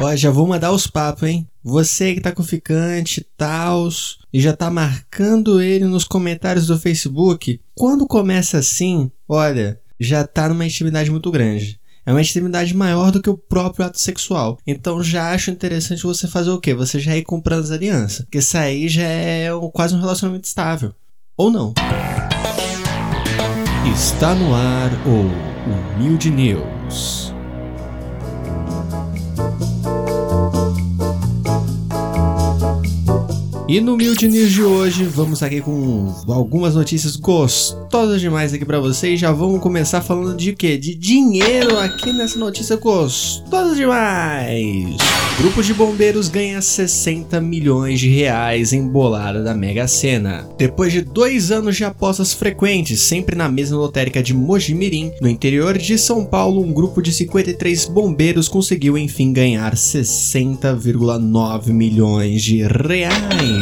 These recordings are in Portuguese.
Ó, já vou mandar os papos, hein? Você que tá com ficante, tals, e já tá marcando ele nos comentários do Facebook, quando começa assim, olha, já tá numa intimidade muito grande. É uma intimidade maior do que o próprio ato sexual. Então já acho interessante você fazer o quê? Você já ir comprando as alianças. Porque isso aí já é quase um relacionamento estável. Ou não. Está no ar o Humilde News. E no Mild News de hoje, vamos aqui com algumas notícias gostosas demais aqui para vocês. Já vamos começar falando de quê? De dinheiro aqui nessa notícia gostosa demais. Grupo de bombeiros ganha 60 milhões de reais em bolada da Mega Sena. Depois de dois anos de apostas frequentes, sempre na mesma lotérica de Mojimirim, no interior de São Paulo, um grupo de 53 bombeiros conseguiu enfim ganhar 60,9 milhões de reais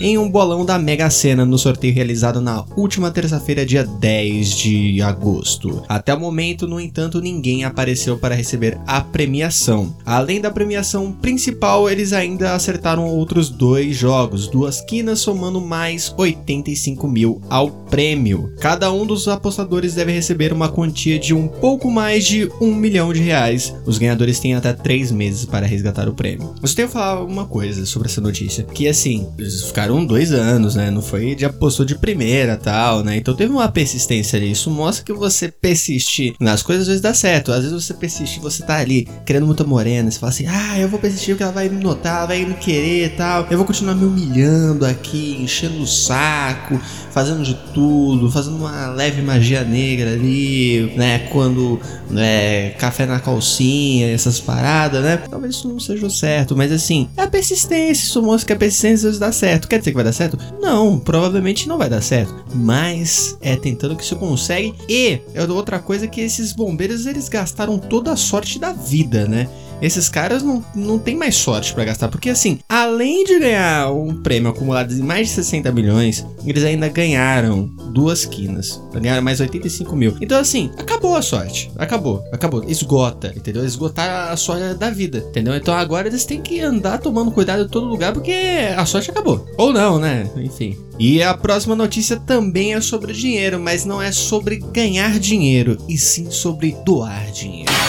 em um bolão da Mega Sena no sorteio realizado na última terça-feira, dia 10 de agosto. Até o momento, no entanto, ninguém apareceu para receber a premiação. Além da premiação principal, eles ainda acertaram outros dois jogos, duas quinas somando mais 85 mil ao prêmio. Cada um dos apostadores deve receber uma quantia de um pouco mais de um milhão de reais. Os ganhadores têm até três meses para resgatar o prêmio. Eu tenho que falar uma coisa sobre essa notícia, que assim, eles ficaram dois anos, né? Não foi de apostou de primeira tal, né? Então teve uma persistência ali. Isso mostra que você persistir nas coisas às vezes dá certo. Às vezes você persiste, você tá ali querendo muita morena. Você fala assim, ah, eu vou persistir porque ela vai me notar, ela vai me querer tal. Eu vou continuar me humilhando aqui, enchendo o saco, fazendo de tudo, fazendo uma leve magia negra ali, né? Quando né, café na calcinha, essas paradas, né? Talvez isso não seja o certo, mas assim, é a persistência. Isso mostra que a persistência às vezes dá certo. Quer dizer que vai dar certo? Não, provavelmente não vai dar certo. Mas é tentando que você consegue. E é outra coisa que esses bombeiros eles gastaram toda a sorte da vida, né? Esses caras não, não tem mais sorte para gastar. Porque assim, além de ganhar um prêmio acumulado de mais de 60 milhões, eles ainda ganharam duas quinas. Ganharam mais 85 mil. Então assim, acabou a sorte. Acabou, acabou. Esgota, entendeu? Esgotar a sorte da vida, entendeu? Então agora eles têm que andar tomando cuidado em todo lugar porque a sorte acabou. Ou não, né? Enfim. E a próxima notícia também é sobre dinheiro, mas não é sobre ganhar dinheiro, e sim sobre doar dinheiro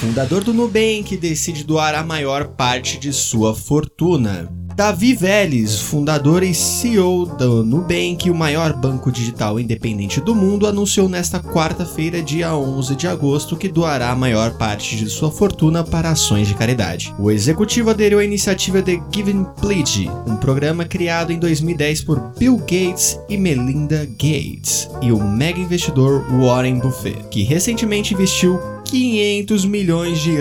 fundador do Nubank, decide doar a maior parte de sua fortuna. Davi Vélez, fundador e CEO do Nubank, o maior banco digital independente do mundo, anunciou nesta quarta-feira, dia 11 de agosto, que doará a maior parte de sua fortuna para ações de caridade. O executivo aderiu à iniciativa The Giving Pledge, um programa criado em 2010 por Bill Gates e Melinda Gates e o mega investidor Warren Buffett, que recentemente investiu 500 milhões de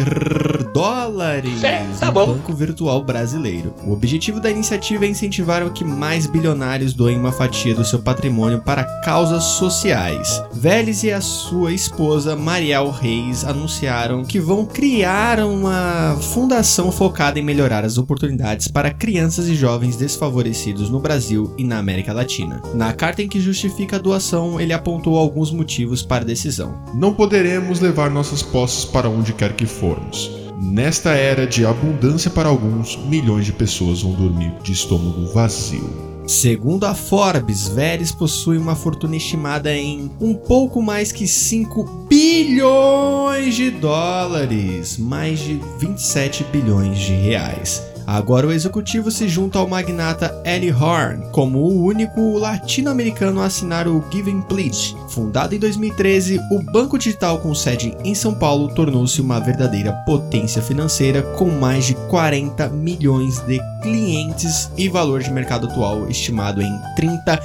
dólares é, tá no bom. Banco Virtual Brasileiro. O objetivo da iniciativa é incentivar o que mais bilionários doem uma fatia do seu patrimônio para causas sociais. Vélez e a sua esposa Mariel Reis anunciaram que vão criar uma fundação focada em melhorar as oportunidades para crianças e jovens desfavorecidos no Brasil e na América Latina. Na carta em que justifica a doação, ele apontou alguns motivos para a decisão. Não poderemos levar nossas posses para onde quer que formos. Nesta era de abundância para alguns, milhões de pessoas vão dormir de estômago vazio. Segundo a Forbes, Veres possui uma fortuna estimada em um pouco mais que 5 bilhões de dólares, mais de 27 bilhões de reais. Agora o executivo se junta ao magnata Ellie Horn como o único latino-americano a assinar o Giving Pledge. Fundado em 2013, o banco digital com sede em São Paulo tornou-se uma verdadeira potência financeira com mais de 40 milhões de clientes e valor de mercado atual estimado em 30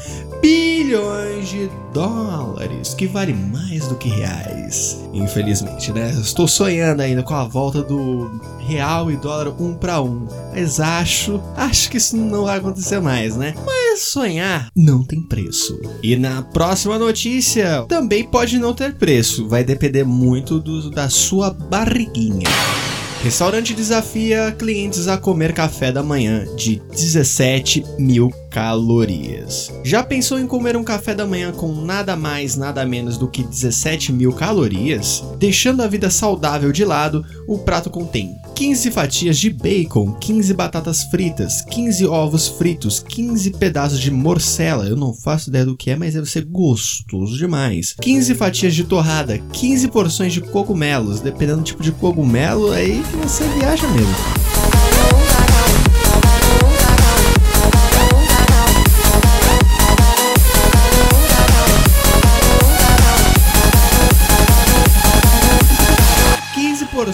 bilhões de dólares, que vale mais do que reais. Infelizmente, né? Estou sonhando ainda com a volta do real e dólar um para um, mas acho, acho que isso não vai acontecer mais, né? Mas sonhar não tem preço. E na próxima notícia, também pode não ter preço, vai depender muito do, da sua barriguinha. Restaurante desafia clientes a comer café da manhã de 17 mil calorias. Já pensou em comer um café da manhã com nada mais, nada menos do que 17 mil calorias? Deixando a vida saudável de lado, o prato contém 15 fatias de bacon, 15 batatas fritas, 15 ovos fritos, 15 pedaços de morcela, eu não faço ideia do que é, mas deve ser gostoso demais. 15 fatias de torrada, 15 porções de cogumelos, dependendo do tipo de cogumelo, aí que você viaja mesmo.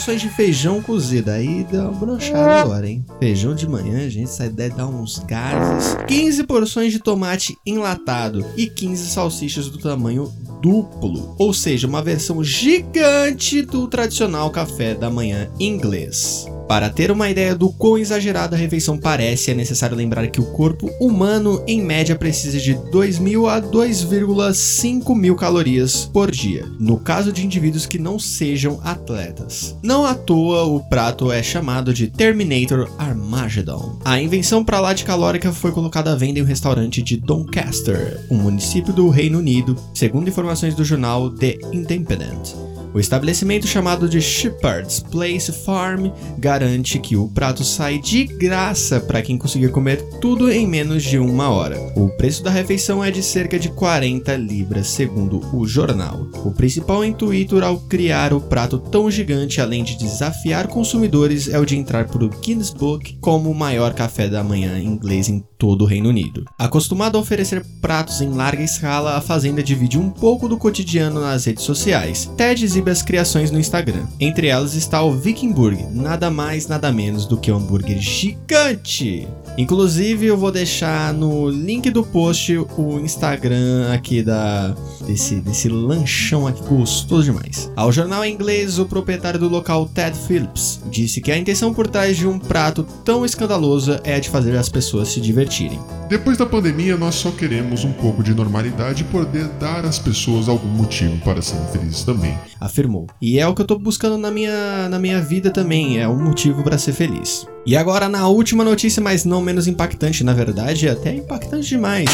15 porções de feijão cozido. Aí deu uma brochada agora, hein? Feijão de manhã, gente, aí deve dar uns gases. 15 porções de tomate enlatado e 15 salsichas do tamanho duplo, ou seja, uma versão gigante do tradicional café da manhã inglês. Para ter uma ideia do quão exagerada a refeição parece, é necessário lembrar que o corpo humano, em média, precisa de 2.000 a 2,5 mil calorias por dia, no caso de indivíduos que não sejam atletas. Não à toa, o prato é chamado de Terminator Armageddon. A invenção para lá de calórica foi colocada à venda em um restaurante de Doncaster, um município do Reino Unido, segundo informações do jornal The Independent. O estabelecimento chamado de Shepherd's Place Farm garante que o prato sai de graça para quem conseguir comer tudo em menos de uma hora. O preço da refeição é de cerca de 40 libras, segundo o jornal. O principal intuito ao criar o prato tão gigante, além de desafiar consumidores, é o de entrar para o Guinness Book como o maior café da manhã inglês em todo o Reino Unido. Acostumado a oferecer pratos em larga escala, a Fazenda divide um pouco do cotidiano nas redes sociais. Ted exibe as criações no Instagram. Entre elas está o Vikingburg, nada mais nada menos do que um hambúrguer gigante. Inclusive, eu vou deixar no link do post o Instagram aqui da desse, desse lanchão aqui gostoso demais. Ao jornal inglês, o proprietário do local, Ted Phillips, disse que a intenção por trás de um prato tão escandaloso é a de fazer as pessoas se divertirem. Depois da pandemia, nós só queremos um pouco de normalidade e poder dar às pessoas algum motivo para serem felizes também. Afirmou. E é o que eu tô buscando na minha, na minha vida também, é um motivo para ser feliz. E agora na última notícia, mas não menos impactante, na verdade, é até impactante demais.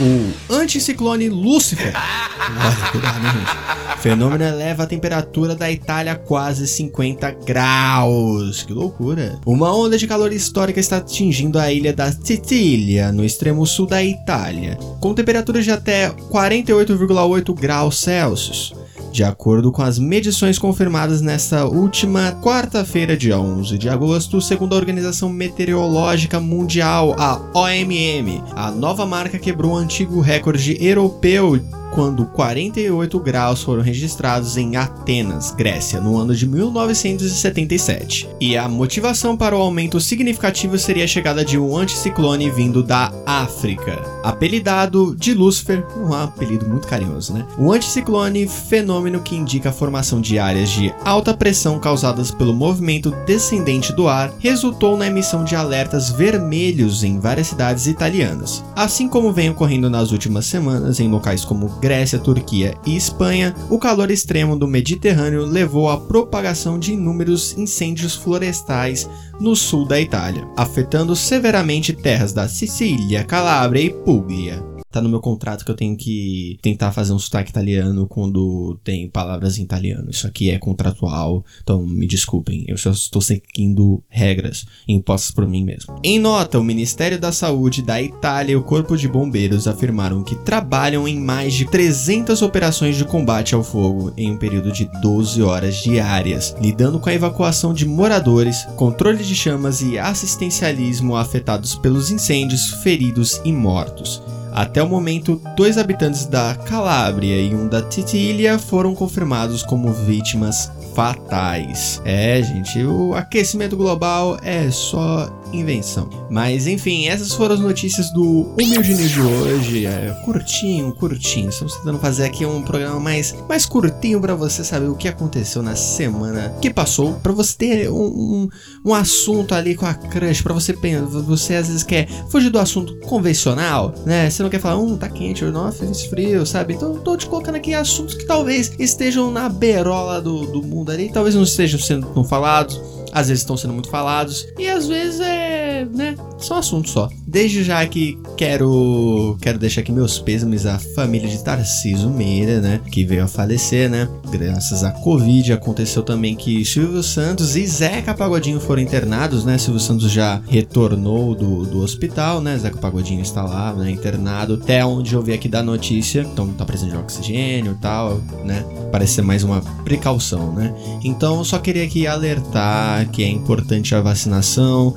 O anticiclone Lúcifer. Olha, cuidado, né, gente? O fenômeno eleva a temperatura da Itália a quase 50 graus. Que loucura. Uma onda de calor histórica está atingindo a ilha da Sicília, no extremo sul da Itália, com temperaturas de até 48,8 graus Celsius. De acordo com as medições confirmadas nesta última quarta-feira, dia 11 de agosto, segundo a Organização Meteorológica Mundial, a OMM, a nova marca quebrou o antigo recorde europeu quando 48 graus foram registrados em Atenas, Grécia, no ano de 1977. E a motivação para o aumento significativo seria a chegada de um anticiclone vindo da África. Apelidado de Lúcifer, um apelido muito carinhoso, né? O anticiclone, fenômeno que indica a formação de áreas de alta pressão causadas pelo movimento descendente do ar, resultou na emissão de alertas vermelhos em várias cidades italianas. Assim como vem ocorrendo nas últimas semanas em locais como Grécia, Turquia e Espanha, o calor extremo do Mediterrâneo levou à propagação de inúmeros incêndios florestais no sul da Itália, afetando severamente terras da Sicília, Calábria e Puglia tá no meu contrato que eu tenho que tentar fazer um sotaque italiano quando tem palavras em italiano. Isso aqui é contratual, então me desculpem, eu só estou seguindo regras impostas por mim mesmo. Em nota, o Ministério da Saúde da Itália e o Corpo de Bombeiros afirmaram que trabalham em mais de 300 operações de combate ao fogo em um período de 12 horas diárias, lidando com a evacuação de moradores, controle de chamas e assistencialismo afetados pelos incêndios, feridos e mortos. Até o momento, dois habitantes da Calábria e um da Titília foram confirmados como vítimas fatais. É, gente, o aquecimento global é só invenção. Mas enfim, essas foram as notícias do Humilde News de hoje. É, curtinho, curtinho. Estamos tentando fazer aqui um programa mais, mais curtinho para você saber o que aconteceu na semana que passou. para você ter um, um, um, assunto ali com a crush. para você pensar. Você às vezes quer fugir do assunto convencional, né? Você não quer falar, um, tá quente, ou não, fez frio, sabe? Então tô te colocando aqui assuntos que talvez estejam na berola do, do mundo ali. Talvez não estejam sendo tão falados às vezes estão sendo muito falados, e às vezes é né, só assunto só. Desde já que quero quero deixar aqui meus pêsames à família de Tarciso Meira, né, que veio a falecer, né, graças à Covid. Aconteceu também que Silvio Santos e Zeca Pagodinho foram internados, né, Silvio Santos já retornou do, do hospital, né, Zeca Pagodinho está lá, né, internado, até onde eu vi aqui da notícia, então tá precisando de oxigênio e tal, né, parece ser mais uma precaução, né. Então só queria aqui alertar que é importante a vacinação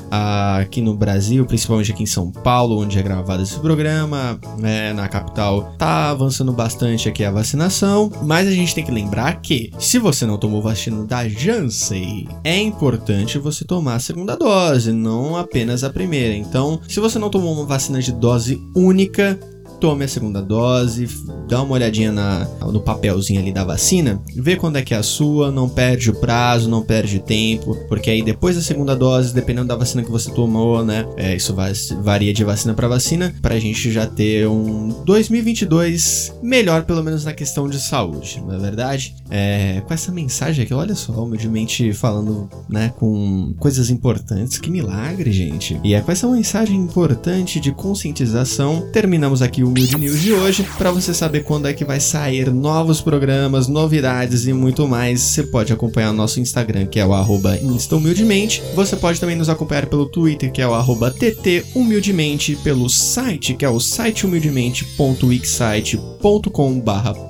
aqui no Brasil, principalmente aqui em São Paulo, onde é gravado esse programa, né, na capital tá avançando bastante aqui a vacinação, mas a gente tem que lembrar que se você não tomou vacina da Janssen, é importante você tomar a segunda dose, não apenas a primeira. Então, se você não tomou uma vacina de dose única, tome a segunda dose, dá uma olhadinha na, no papelzinho ali da vacina, vê quando é que é a sua, não perde o prazo, não perde tempo, porque aí depois da segunda dose, dependendo da vacina que você tomou, né, é, isso vai, varia de vacina para vacina, pra gente já ter um 2022 melhor, pelo menos na questão de saúde, não é verdade? É, com essa mensagem aqui, olha só, humildemente falando, né, com coisas importantes, que milagre, gente. E é com essa mensagem importante de conscientização, terminamos aqui o News de hoje. Para você saber quando é que vai sair novos programas, novidades e muito mais, você pode acompanhar o nosso Instagram, que é o arroba instahumildemente. Você pode também nos acompanhar pelo Twitter, que é o arroba tthumildemente, pelo site, que é o sitehumildemente.wixsite.com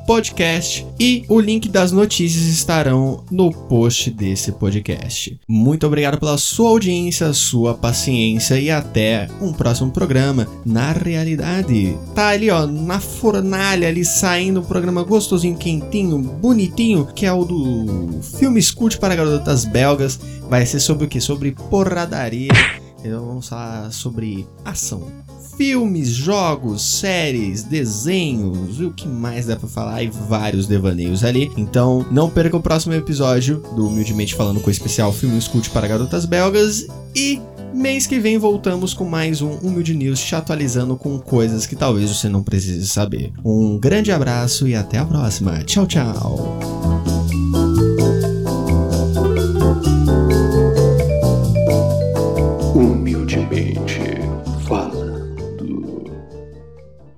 podcast e o link das notícias estarão no post desse podcast. Muito obrigado pela sua audiência, sua paciência e até um próximo programa. Na realidade, tá ali ó, na fornalha ali saindo um programa gostosinho, quentinho, bonitinho, que é o do filme Escute para garotas belgas. Vai ser sobre o que? Sobre porradaria. Então vamos falar sobre ação filmes, jogos, séries, desenhos o que mais dá pra falar e vários devaneios ali. Então não perca o próximo episódio do Humildemente Falando com o especial Filme Escute para Garotas Belgas e mês que vem voltamos com mais um Humilde News te atualizando com coisas que talvez você não precise saber. Um grande abraço e até a próxima. Tchau, tchau. Humildemente.